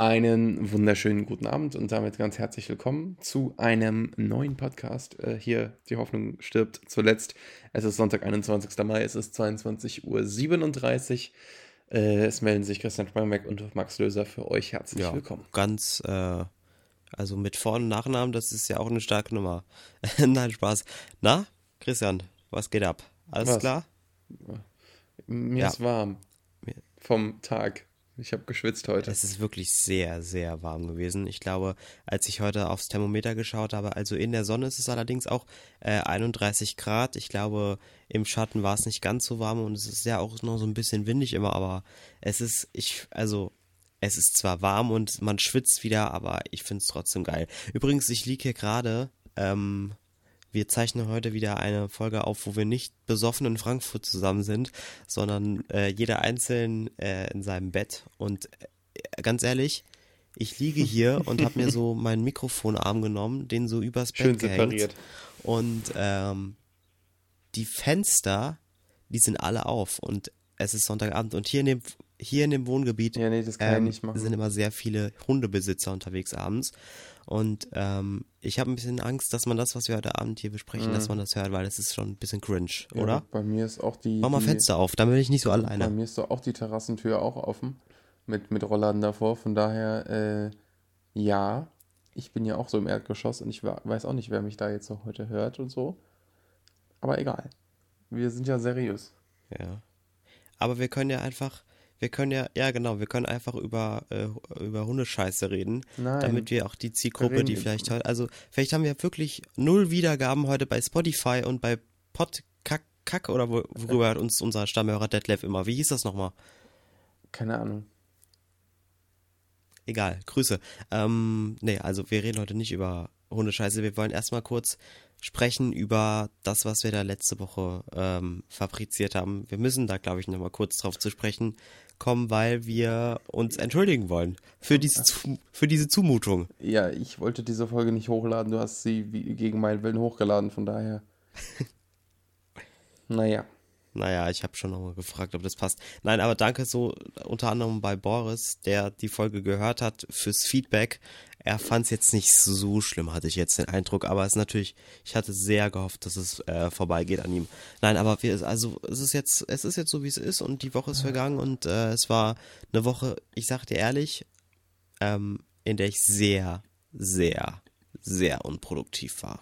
Einen wunderschönen guten Abend und damit ganz herzlich willkommen zu einem neuen Podcast. Äh, hier, die Hoffnung stirbt zuletzt. Es ist Sonntag, 21. Mai, es ist 22.37 Uhr. Äh, es melden sich Christian Sprangbeck und Max Löser für euch. Herzlich Ja, willkommen. ganz, äh, also mit Vor- und Nachnamen, das ist ja auch eine starke Nummer. Nein, Spaß. Na, Christian, was geht ab? Alles Was? klar? Mir Ja. ist warm vom Tag. Ich habe geschwitzt heute. Es ist wirklich sehr, sehr warm gewesen. Ich glaube, als ich heute aufs Thermometer geschaut habe, also in der Sonne ist es allerdings auch äh, 31 Grad. Ich glaube, im Schatten war es nicht ganz so warm und es ist ja auch noch so ein bisschen windig immer, aber es ist, ich, also, es ist zwar warm und man schwitzt wieder, aber ich finde es trotzdem geil. Übrigens, ich liege hier gerade, ähm, wir zeichnen heute wieder eine Folge auf, wo wir nicht besoffen in Frankfurt zusammen sind, sondern äh, jeder einzeln äh, in seinem Bett. Und äh, ganz ehrlich, ich liege hier und habe mir so meinen Mikrofonarm genommen, den so übers Bett Schön gehängt. separiert. Und ähm, die Fenster, die sind alle auf und es ist Sonntagabend und hier in dem hier in dem Wohngebiet Ja, nee, ähm, sind immer sehr viele Hundebesitzer unterwegs abends und ähm, ich habe ein bisschen Angst, dass man das, was wir heute Abend hier besprechen, dass man das hört, weil das ist schon ein bisschen cringe, Mhm. Ja, oder? Bei mir ist auch die. Mach mal die, Fenster auf, dann bin ich nicht so Bei alleine. mir ist doch auch die Terrassentür auch offen. Mit, mit Rollladen davor. Von daher, äh, ja. Ich bin ja auch so im Erdgeschoss und ich weiß auch nicht, wer mich da jetzt so heute hört und so. Aber egal. Wir sind ja seriös. Ja. Aber wir können ja einfach, wir können ja, ja genau, wir können einfach über, äh, über Hundescheiße reden, Nein. damit wir auch die Zielgruppe, die vielleicht heute, also vielleicht haben wir wirklich null Wiedergaben heute bei Spotify und bei Podkack Kack oder wo, worüber hat uns unser Stammhörer Detlef immer, wie hieß das nochmal? Keine Ahnung. Egal, Grüße. Ähm, nee, also wir reden heute nicht über Hundescheiße. Wir wollen erstmal kurz sprechen über das, was wir da letzte Woche ähm, fabriziert haben. Wir müssen da, glaube ich, nochmal kurz drauf zu sprechen kommen, weil wir uns entschuldigen wollen für diese, für diese Zumutung. Ja, ich wollte diese Folge nicht hochladen. Du hast sie gegen meinen Willen hochgeladen. Von daher. naja. Naja, ich habe schon nochmal gefragt, ob das passt. Nein, aber danke so unter anderem bei Boris, der die Folge gehört hat, fürs Feedback. Er fand es jetzt nicht so schlimm, hatte ich jetzt den Eindruck, aber es ist natürlich, ich hatte sehr gehofft, dass es äh, vorbeigeht an ihm. Nein, aber wir, also es ist jetzt, es ist jetzt so, wie es ist und die Woche ist vergangen und äh, es war eine Woche, ich sag dir ehrlich, ähm, in der ich sehr, sehr, sehr unproduktiv war.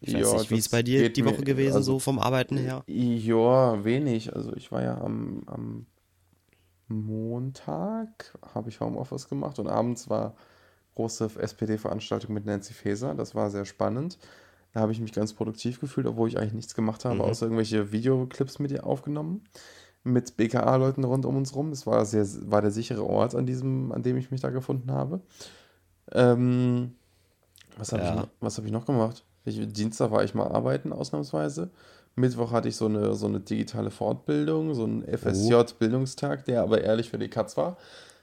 Ich weiß Ja, nicht, wie ist bei dir die mir- Woche gewesen, also- so vom Arbeiten her? Ja, wenig. Also ich war ja am, am Montag, habe ich Homeoffice gemacht und abends war große SPD-Veranstaltung mit Nancy Faeser. Das war sehr spannend. Da habe ich mich ganz produktiv gefühlt, obwohl ich eigentlich nichts gemacht habe, Mhm. außer irgendwelche Videoclips mit ihr aufgenommen. Mit BKA-Leuten rund um uns rum. Es war sehr, war der sichere Ort, an diesem, an dem ich mich da gefunden habe. Ähm, was habe Ja. ich, hab ich noch gemacht? Ich, Dienstag war ich mal arbeiten, ausnahmsweise. Mittwoch hatte ich so eine, so eine digitale Fortbildung, so einen FSJ-Bildungstag, der aber ehrlich für die Katz war.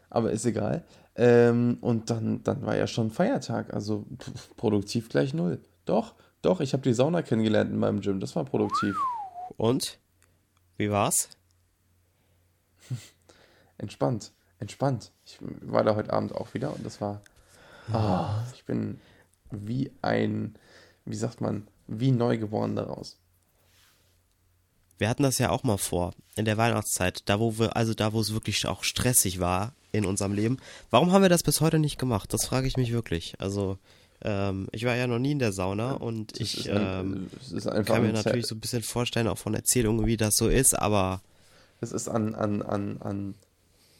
Aber ist egal. Ähm, und dann, dann war ja schon Feiertag, also pf, produktiv gleich null. Doch, doch, ich habe die Sauna kennengelernt in meinem Gym, das war produktiv. Und? Wie war's? Entspannt, entspannt. Ich war da heute Abend auch wieder und das war. Ah, ich bin wie ein, wie sagt man, wie neugeboren daraus. Wir hatten das ja auch mal vor, in der Weihnachtszeit, da wo wir, also da wo es wirklich auch stressig war in unserem Leben. Warum haben wir das bis heute nicht gemacht? Das frage ich mich wirklich. Also, ähm, ich war ja noch nie in der Sauna und ich ein, ähm, es ist einfach kann mir natürlich so ein bisschen vorstellen, auch von Erzählungen, wie das so ist, aber Es ist an, an, an, an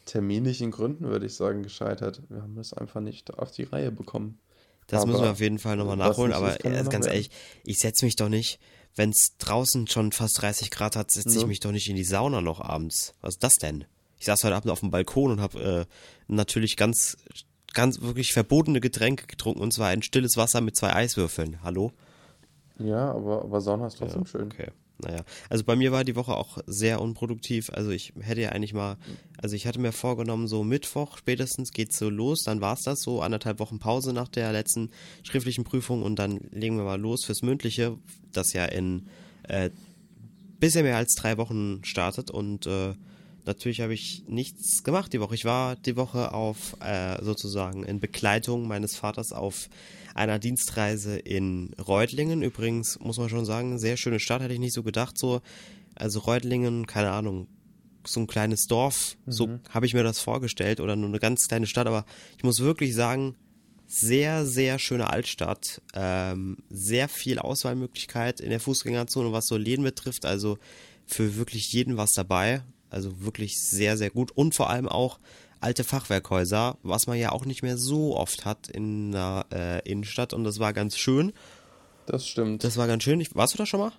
terminlichen Gründen, würde ich sagen, gescheitert. Wir haben es einfach nicht auf die Reihe bekommen. das Aber müssen wir auf jeden Fall nochmal nachholen. nicht Aber äh, ganz werden. ehrlich, ich setze mich doch nicht, wenn es draußen schon fast 30 Grad hat, setze ich Ne? mich doch nicht in die Sauna noch abends. Was ist das denn? Ich saß heute Abend auf dem Balkon und habe äh, natürlich ganz, ganz wirklich verbotene Getränke getrunken und zwar ein stilles Wasser mit zwei Eiswürfeln. Hallo? Ja, aber, aber Sauna ist trotzdem schön. Okay. Naja, also bei mir war die Woche auch sehr unproduktiv. Also ich hätte ja eigentlich mal, also ich hatte mir vorgenommen, so Mittwoch spätestens geht's so los, dann war's das so, anderthalb Wochen Pause nach der letzten schriftlichen Prüfung und dann legen wir mal los fürs Mündliche, das ja in äh, bisschen mehr als drei Wochen startet und äh, natürlich habe ich nichts gemacht die Woche. Ich war die Woche auf äh, sozusagen in Begleitung meines Vaters auf einer Dienstreise in Reutlingen. Übrigens muss man schon sagen, sehr schöne Stadt, hätte ich nicht so gedacht. So, also Reutlingen, keine Ahnung, so ein kleines Dorf, mhm. so habe ich mir das vorgestellt oder nur eine ganz kleine Stadt. Aber ich muss wirklich sagen, sehr, sehr schöne Altstadt. Ähm, sehr viel Auswahlmöglichkeit in der Fußgängerzone, was so Läden betrifft. Also für wirklich jeden was dabei. Also wirklich sehr, sehr gut. Und vor allem auch alte Fachwerkhäuser, was man ja auch nicht mehr so oft hat in einer äh, Innenstadt. Und das war ganz schön. Das stimmt. Das war ganz schön. Warst du da schon mal?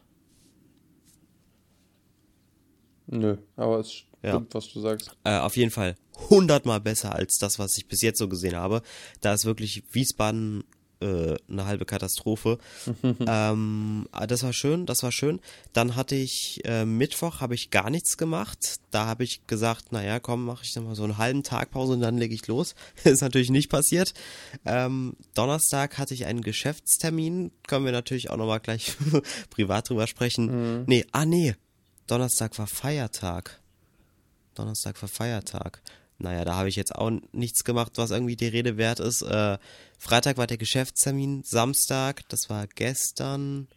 Nö, aber es stimmt, ja. was du sagst. Äh, auf jeden Fall hundertmal besser als das, was ich bis jetzt so gesehen habe. Da ist wirklich Wiesbaden äh, eine halbe Katastrophe. ähm, ah, das war schön, das war schön. Dann hatte ich äh, Mittwoch habe ich gar nichts gemacht. Da habe ich gesagt, naja, komm, mache ich dann mal so einen halben Tag Pause und dann lege ich los. ist natürlich nicht passiert. Ähm, Donnerstag hatte ich einen Geschäftstermin. Können wir natürlich auch nochmal gleich privat drüber sprechen. Mhm. Nee, ah nee, Donnerstag war Feiertag. Donnerstag war Feiertag. Naja, da habe ich jetzt auch nichts gemacht, was irgendwie die Rede wert ist. Äh, Freitag war der Geschäftstermin, Samstag, das war gestern.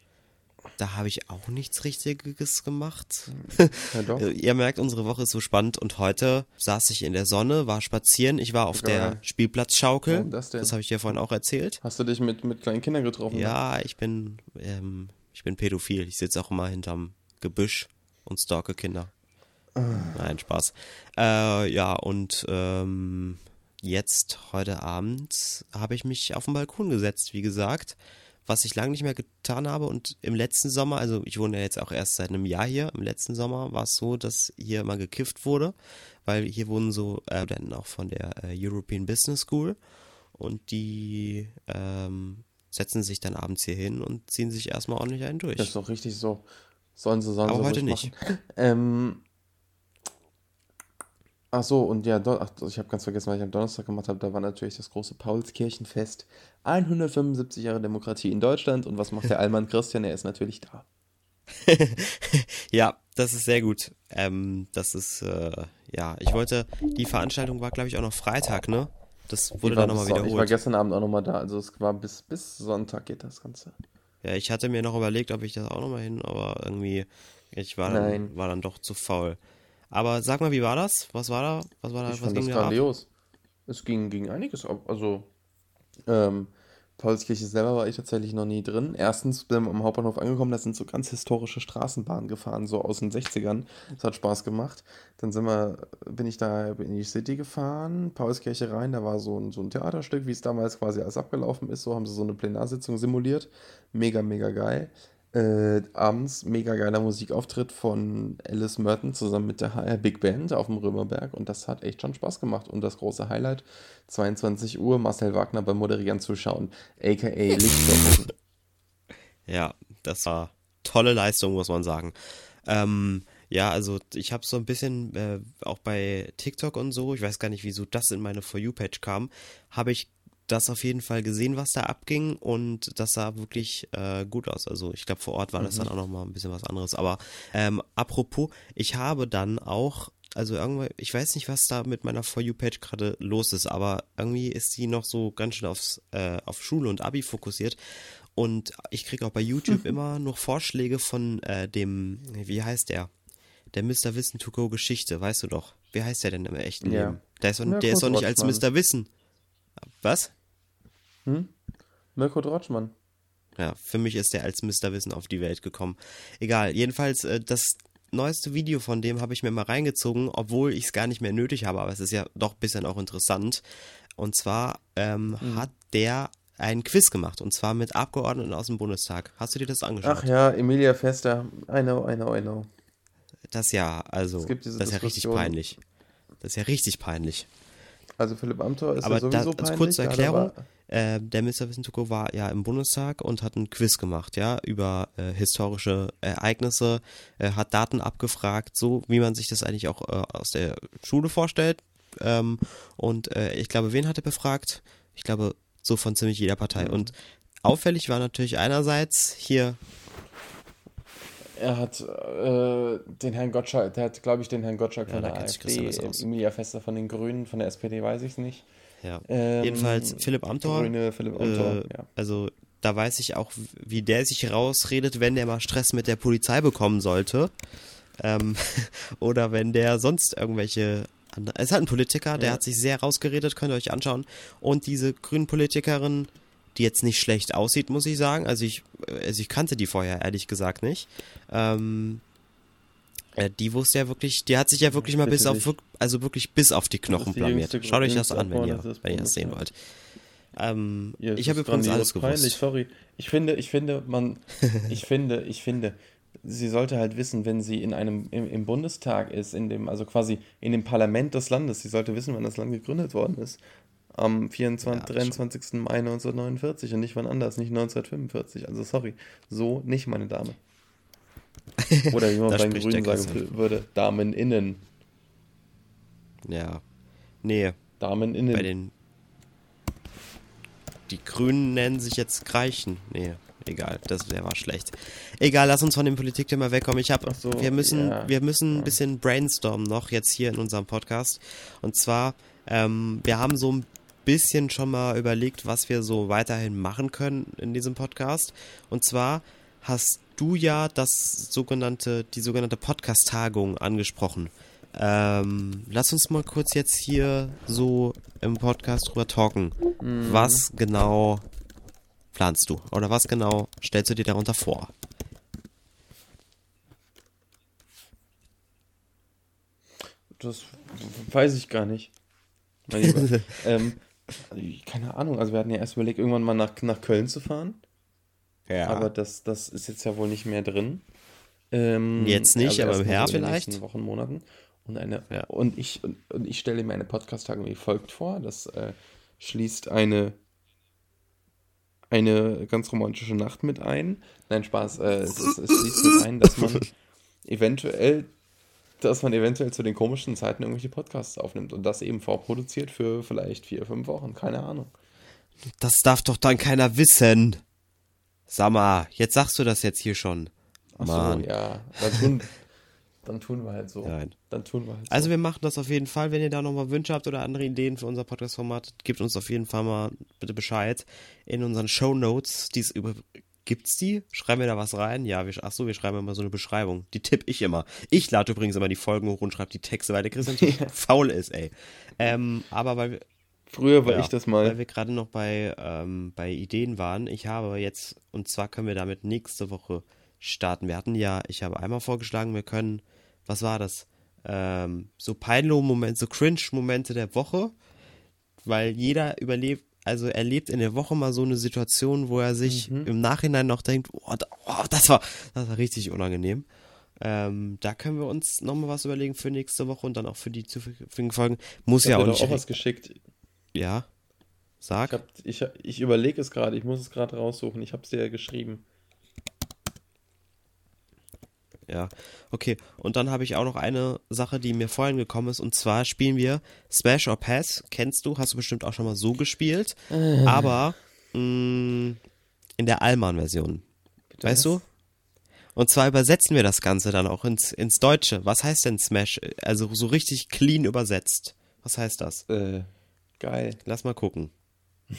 Da habe ich auch nichts Richtiges gemacht. Ja, doch. Ihr merkt, unsere Woche ist so spannend und heute saß ich in der Sonne, war spazieren. Ich war auf Geil. der Spielplatzschaukel. Oh, das, das habe ich dir vorhin auch erzählt. Hast du dich mit, mit kleinen Kindern getroffen? Ja, ne? ich bin ähm, ich bin pädophil. Ich sitze auch immer hinterm Gebüsch und stalke Kinder. Nein, Spaß. Äh, ja, und ähm, jetzt, heute Abend, habe ich mich auf den Balkon gesetzt, wie gesagt, was ich lange nicht mehr getan habe. Und im letzten Sommer, also ich wohne ja jetzt auch erst seit einem Jahr hier, im letzten Sommer war es so, dass hier immer gekifft wurde, weil hier wohnen so äh, Studenten auch von der äh, European Business School und die ähm, setzen sich dann abends hier hin und ziehen sich erstmal ordentlich einen durch. Das ist doch richtig so. Sollen sie, sollen Aber sie heute nicht. Ähm, Ach so, und ja, ach, ich habe ganz vergessen, was ich am Donnerstag gemacht habe. Da war natürlich das große Paulskirchenfest. 175 Jahre Demokratie in Deutschland. Und was macht der Allmann Christian? Er ist natürlich da. ja, das ist sehr gut. Ähm, das ist, äh, ja, ich wollte, die Veranstaltung war, glaube ich, auch noch Freitag, ne? Das wurde dann nochmal wiederholt. Ich war gestern Abend auch nochmal da. Also es war bis, bis Sonntag geht das Ganze. Ja, ich hatte mir noch überlegt, ob ich das auch nochmal hin, aber irgendwie, ich war dann, war dann doch zu faul. Aber sag mal, wie war das? Was war da? Was war da? Ich was fand das grandios. Es ging, ging einiges ab. Also, ähm, Paulskirche selber war ich tatsächlich noch nie drin. Erstens bin ich am Hauptbahnhof angekommen, da sind so ganz historische Straßenbahnen gefahren, so aus den 60ern. Das hat Spaß gemacht. Dann sind wir, bin ich da in die City gefahren, Paulskirche rein, da war so ein, so ein Theaterstück, wie es damals quasi alles abgelaufen ist. So haben sie so eine Plenarsitzung simuliert. Mega, mega geil äh, abends mega geiler Musikauftritt von Alice Merton zusammen mit der HR Big Band auf dem Römerberg und das hat echt schon Spaß gemacht. Und das große Highlight, 22 Uhr, Marcel Wagner beim Moderieren zuschauen, aka Lichtstoffen. Ja, das war tolle Leistung, muss man sagen. Ähm, ja, also ich habe so ein bisschen äh, auch bei TikTok und so, ich weiß gar nicht, wieso das in meine For You-Page kam, habe ich das auf jeden Fall gesehen, was da abging und das sah wirklich äh, gut aus. Also ich glaube, vor Ort war das mhm. dann auch nochmal ein bisschen was anderes. Aber ähm, apropos, ich habe dann auch, also irgendwie, ich weiß nicht, was da mit meiner For You-Page gerade los ist, aber irgendwie ist die noch so ganz schön aufs, äh, auf Schule und Abi fokussiert. Und ich kriege auch bei YouTube immer noch Vorschläge von äh, dem, wie heißt der? Der Mr. Wissen to Go Geschichte, weißt du doch. Wie heißt der denn im echten ja. Leben? Der ist, ja, der ist doch nicht als Mr. Wissen. Was? Hm? Mirko Drotschmann. Ja, für mich ist der als Mr. Wissen auf die Welt gekommen. Egal, jedenfalls, äh, das neueste Video von dem habe ich mir mal reingezogen, obwohl ich es gar nicht mehr nötig habe, aber es ist ja doch ein bisschen auch interessant. Und zwar ähm, mhm. hat der ein Quiz gemacht und zwar mit Abgeordneten aus dem Bundestag. Hast du dir das angeschaut? Ach ja, Emilia Fester. I know, I know, I know. Das ja, also, das ist ja richtig peinlich. Das ist ja richtig peinlich. Also Philipp Amthor ist Aber ja sowieso da, als kurze Erklärung, äh, der Mr. Wissentuko war ja im Bundestag und hat ein Quiz gemacht, ja, über äh, historische Ereignisse, äh, hat Daten abgefragt, so wie man sich das eigentlich auch äh, aus der Schule vorstellt. Ähm, und äh, ich glaube, wen hat er befragt? Ich glaube, so von ziemlich jeder Partei. Mhm. Und auffällig war natürlich einerseits hier Er hat äh, den Herrn Gottschalk, der hat, glaube ich, den Herrn Gottschalk von der AfD, Emilia Fester von den Grünen, von der SPD weiß ich es nicht. Ja. Ähm, Jedenfalls Philipp Amthor. Grüne Philipp Amthor, äh, ja. Also da weiß ich auch, wie der sich rausredet, wenn der mal Stress mit der Polizei bekommen sollte. Ähm, oder wenn der sonst irgendwelche es ist halt ein Politiker, der ja. hat sich sehr rausgeredet, könnt ihr euch anschauen. Und diese grünen Politikerin, die jetzt nicht schlecht aussieht, muss ich sagen. Also ich, also ich kannte die vorher ehrlich gesagt nicht. Ähm, äh, die wusste ja wirklich, die hat sich ja wirklich mal bis auf, also wirklich bis auf die Knochen blamiert. Schaut euch das an, wenn ihr, das wenn ihr das sehen wollt. Ähm, ja, ich habe übrigens alles gewusst. Peinlich, sorry. Ich finde, ich finde, man, ich finde, ich finde, sie sollte halt wissen, wenn sie in einem im, im, Bundestag ist, in dem also quasi in dem Parlament des Landes, sie sollte wissen, wann das Land gegründet worden ist. Am 24, ja, 23. Schon. Mai 1949 und nicht wann anders, nicht 1945. Also sorry, so nicht, meine Dame. Oder wie man bei den Grünen sagen würde, Damen innen. Ja. Nee. Damen innen. Bei den die Grünen nennen sich jetzt Greichen. Nee egal, das der war schlecht. Egal, lass uns von dem Politikthema wegkommen. Ich habe, so, wir müssen, ja. wir müssen ein bisschen brainstormen noch jetzt hier in unserem Podcast. Und zwar, ähm, wir haben so ein bisschen schon mal überlegt, was wir so weiterhin machen können in diesem Podcast. Und zwar hast du ja das sogenannte, die sogenannte Podcast-Tagung angesprochen. Ähm, lass uns mal kurz jetzt hier so im Podcast drüber talken. Mhm. Was genau planst du? Oder was genau stellst du dir darunter vor? Das weiß ich gar nicht. ähm, keine Ahnung, also wir hatten ja erst überlegt, irgendwann mal nach, nach Köln zu fahren. Ja. Aber das, das ist jetzt ja wohl nicht mehr drin. Ähm, jetzt nicht, also aber im Herbst vielleicht. In den Wochen, Monaten. Und, eine, ja. und, ich, und, und ich stelle mir eine Podcast-Tagung wie folgt vor. Das äh, schließt eine eine ganz romantische Nacht mit ein. Nein, Spaß. Äh, es, es, es liegt mit ein, dass man eventuell, dass man eventuell zu den komischen Zeiten irgendwelche Podcasts aufnimmt und das eben vorproduziert für vielleicht vier, fünf Wochen. Keine Ahnung. Das darf doch dann keiner wissen. Sag mal, jetzt sagst du das jetzt hier schon. Ach Mann. so, ja. Dann tun, dann tun wir halt so. Nein. Dann tun wir halt so. Also wir machen das auf jeden Fall. Wenn ihr da nochmal Wünsche habt oder andere Ideen für unser Podcast-Format, gebt uns auf jeden Fall mal bitte Bescheid. In unseren Show Notes, die es über Gibt's die? Schreiben wir da was rein? Ja, wir, ach so, wir schreiben immer so eine Beschreibung. Die tippe ich immer. Ich lade übrigens immer die Folgen hoch und schreibe die Texte, weil der Christian faul ist, ey. Ähm, aber weil wir, Früher war ja, ich das mal. Weil wir gerade noch bei, ähm, bei Ideen waren. Ich habe jetzt, und zwar können wir damit nächste Woche starten. Wir hatten ja, ich habe einmal vorgeschlagen, wir können was war das? Ähm, so Peinlo-Momente, so Cringe-Momente der Woche, weil jeder überlebt, also erlebt in der Woche mal so eine Situation, wo er sich mhm. im Nachhinein noch denkt, oh, oh, das war, das war richtig unangenehm. Ähm, da können wir uns nochmal was überlegen für nächste Woche und dann auch für die zukünftigen Folgen. Muss ich ja auch nicht. auch was geschickt. Ja. Sag. Ich, ich, ich überlege es gerade, ich muss es gerade raussuchen. Ich habe es dir ja geschrieben. Ja, okay. Und dann habe ich auch noch eine Sache, die mir vorhin gekommen ist. Und zwar spielen wir Smash or Pass. Kennst du? Hast du bestimmt auch schon mal so gespielt. Äh. Aber mh, mm, in der Allmann-Version. Weißt du? Und zwar übersetzen wir das Ganze dann auch ins, ins Deutsche. Was heißt denn Smash? Also so richtig clean übersetzt. Was heißt das? Äh, geil. Lass mal gucken.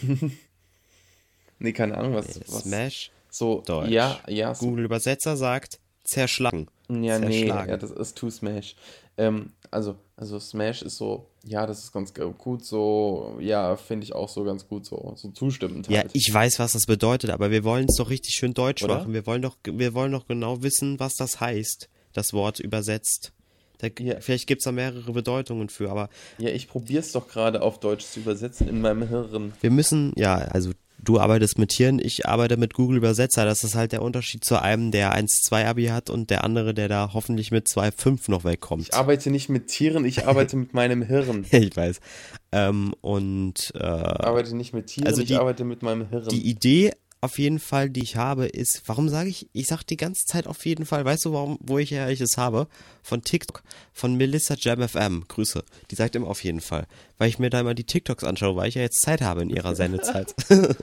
nee, keine Ahnung, was. Okay, was Smash. So, Deutsch. ja, ja. Google Übersetzer sagt zerschlagen. Ja, nee, ja, das ist To Smash. Ähm, also, also Smash ist so, ja, das ist ganz gut so, ja, finde ich auch so ganz gut so, so zustimmend. Halt. Ja, ich weiß, was das bedeutet, aber wir wollen es doch richtig schön deutsch Oder? machen. Wir wollen doch, wir wollen doch genau wissen, was das heißt, das Wort übersetzt. Da, ja. Vielleicht gibt es da mehrere Bedeutungen für, aber. Ja, ich probiere es doch gerade auf Deutsch zu übersetzen in meinem Hirn. Wir müssen, ja, also du arbeitest mit Tieren, ich arbeite mit Google Übersetzer. Das ist halt der Unterschied zu einem, der 1-2 Abi hat und der andere, der da hoffentlich mit 2-5 noch wegkommt. Ich arbeite nicht mit Tieren, ich arbeite mit meinem Hirn. ich weiß. Ähm, und äh, ich arbeite nicht mit Tieren, also die, ich arbeite mit meinem Hirn. Die Idee auf jeden Fall, die ich habe, ist, warum sage ich, ich sage die ganze Zeit auf jeden Fall, weißt du, warum, wo ich ja ich es habe? Von TikTok, von Melissa Jam FM, Grüße. Die sagt immer auf jeden Fall, weil ich mir da immer die TikToks anschaue, weil ich ja jetzt Zeit habe in ihrer Sendezeit.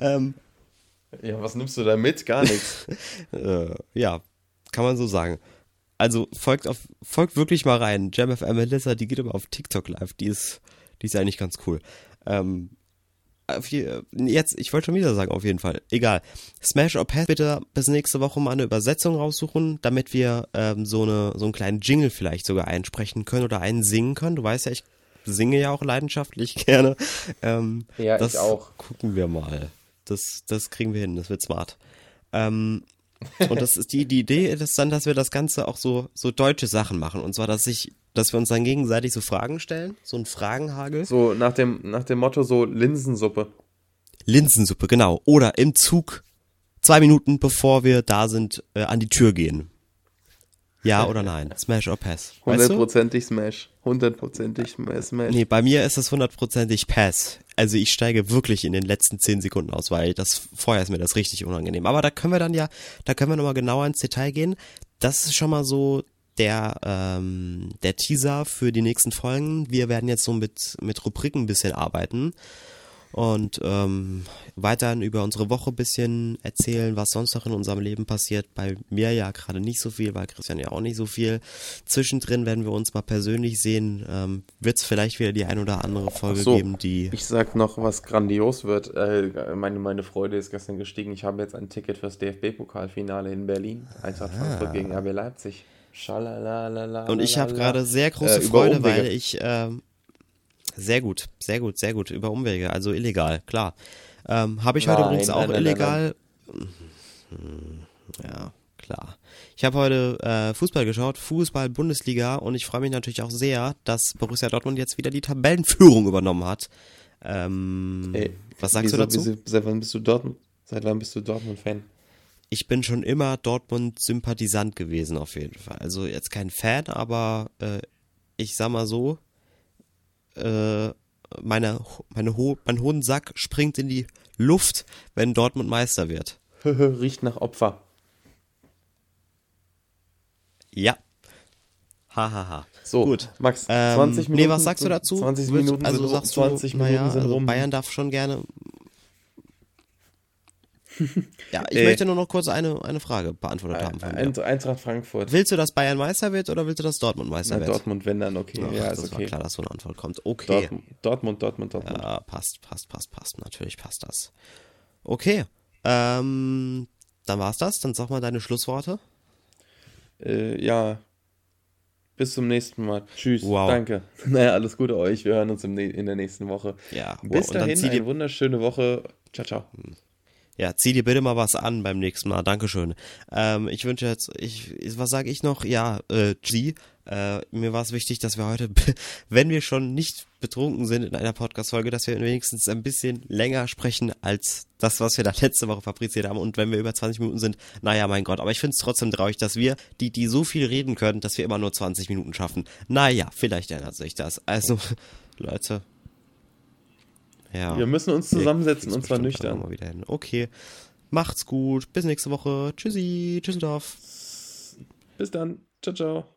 ähm, Ja, was nimmst du da mit? Gar nichts. äh, ja, kann man so sagen. Also folgt auf, folgt wirklich mal rein. JamFM Melissa, die geht immer auf TikTok live. Die ist, die ist eigentlich ganz cool. Ähm, jetzt, ich wollte schon wieder sagen, auf jeden Fall. Egal. Smash or Pass, bitte bis nächste Woche mal eine Übersetzung raussuchen, damit wir ähm, so, eine, so einen kleinen Jingle vielleicht sogar einsprechen können oder einen singen können. Du weißt ja, ich singe ja auch leidenschaftlich gerne. Ähm, ja, das ich auch. Gucken wir mal. Das, das kriegen wir hin, das wird smart. Ähm, und das ist die, die Idee ist dann, dass wir das Ganze auch so, so deutsche Sachen machen. Und zwar, dass ich, dass wir uns dann gegenseitig so Fragen stellen, so ein Fragenhagel. So nach dem, nach dem Motto so Linsensuppe. Linsensuppe, genau. Oder im Zug zwei Minuten bevor wir da sind, äh, an die Tür gehen. Ja oder nein? Smash or Pass? Hundertprozentig Smash. Hundertprozentig Smash. Nee, bei mir ist es hundertprozentig Pass. Also ich steige wirklich in den letzten zehn Sekunden aus, weil das vorher ist mir das richtig unangenehm. Aber da können wir dann ja, da können wir nochmal genauer ins Detail gehen. Das ist schon mal so der, ähm, der Teaser für die nächsten Folgen. Wir werden jetzt so mit, mit Rubriken ein bisschen arbeiten und ähm, weiterhin über unsere Woche bisschen erzählen, was sonst noch in unserem Leben passiert. Bei mir ja gerade nicht so viel, bei Christian ja auch nicht so viel. Zwischendrin werden wir uns mal persönlich sehen. Ähm, Wird es vielleicht wieder die ein oder andere Folge so, geben, die. Ich sag noch, was grandios wird. Äh, meine, meine Freude ist gestern gestiegen. Ich habe jetzt ein Ticket fürs DFB-Pokalfinale in Berlin. Eintracht ah. Frankfurt gegen RB Leipzig. Schalalalala. Und ich habe gerade sehr große äh, Freude, weil ich. Ähm, sehr gut, sehr gut, sehr gut. Über Umwege, also illegal, klar. Ähm, Habe ich heute übrigens auch nein, illegal. Nein, nein. Ja, klar. Ich habe heute äh, Fußball geschaut, Fußball-Bundesliga und ich freue mich natürlich auch sehr, dass Borussia Dortmund jetzt wieder die Tabellenführung übernommen hat. Ähm, Ey, was sagst wieso, du dazu? Wieso, seit wann bist du Dortmund? Seit wann bist du Dortmund-Fan? Ich bin schon immer Dortmund-Sympathisant gewesen, auf jeden Fall. Also jetzt kein Fan, aber äh, ich sag mal so, äh, meine, meine Ho mein Hodensack springt in die Luft, wenn Dortmund Meister wird. Riecht nach Opfer. Ja. Hahaha. Ha, ha. So, gut. Max, 20 ähm, Minuten. Nee, was sagst du dazu? 20 Minuten also sagst 20 du, Minuten naja, sind also. Bayern darf schon gerne ja, ich äh, möchte nur noch kurz eine, eine Frage beantwortet haben. Von Ein, Eintracht Frankfurt. Willst du, dass Bayern Meister wird oder willst du, dass Dortmund Meister Na, wird? Dortmund, wenn dann, okay. Ach, ja, das ist okay. war klar, dass so eine Antwort kommt. Okay. Dortmund, Dortmund, Dortmund, Dortmund. Ja, passt, passt, passt, passt. Natürlich passt das. Okay. Ähm, dann war's das. Dann sag mal deine Schlussworte. Äh, ja. Bis zum nächsten Mal. Tschüss. Wow. Danke. Naja, alles Gute euch. Wir hören uns in der nächsten Woche. Ja. Wow. Bis dahin, eine wunderschöne Woche. Ciao, ciao. Hm. Ja, zieh dir bitte mal was an beim nächsten Mal. Dankeschön. Ähm, ich wünsche jetzt, ich, was sage ich noch? Ja, äh, G. Äh, mir war es wichtig, dass wir heute, wenn wir schon nicht betrunken sind in einer Podcast-Folge, dass wir wenigstens ein bisschen länger sprechen als das, was wir da letzte Woche fabriziert haben. Und wenn wir über 20 Minuten sind, naja, mein Gott. Aber ich finde es trotzdem traurig, dass wir, die, die so viel reden können, dass wir immer nur 20 Minuten schaffen. Naja, vielleicht ändert sich das. Also, Leute, ja. Wir müssen uns zusammensetzen und zwar nüchtern. Mal wieder hin. Okay. Macht's gut. Bis nächste Woche. Tschüssi. Tschüsseldorf. Bis dann. Ciao, ciao.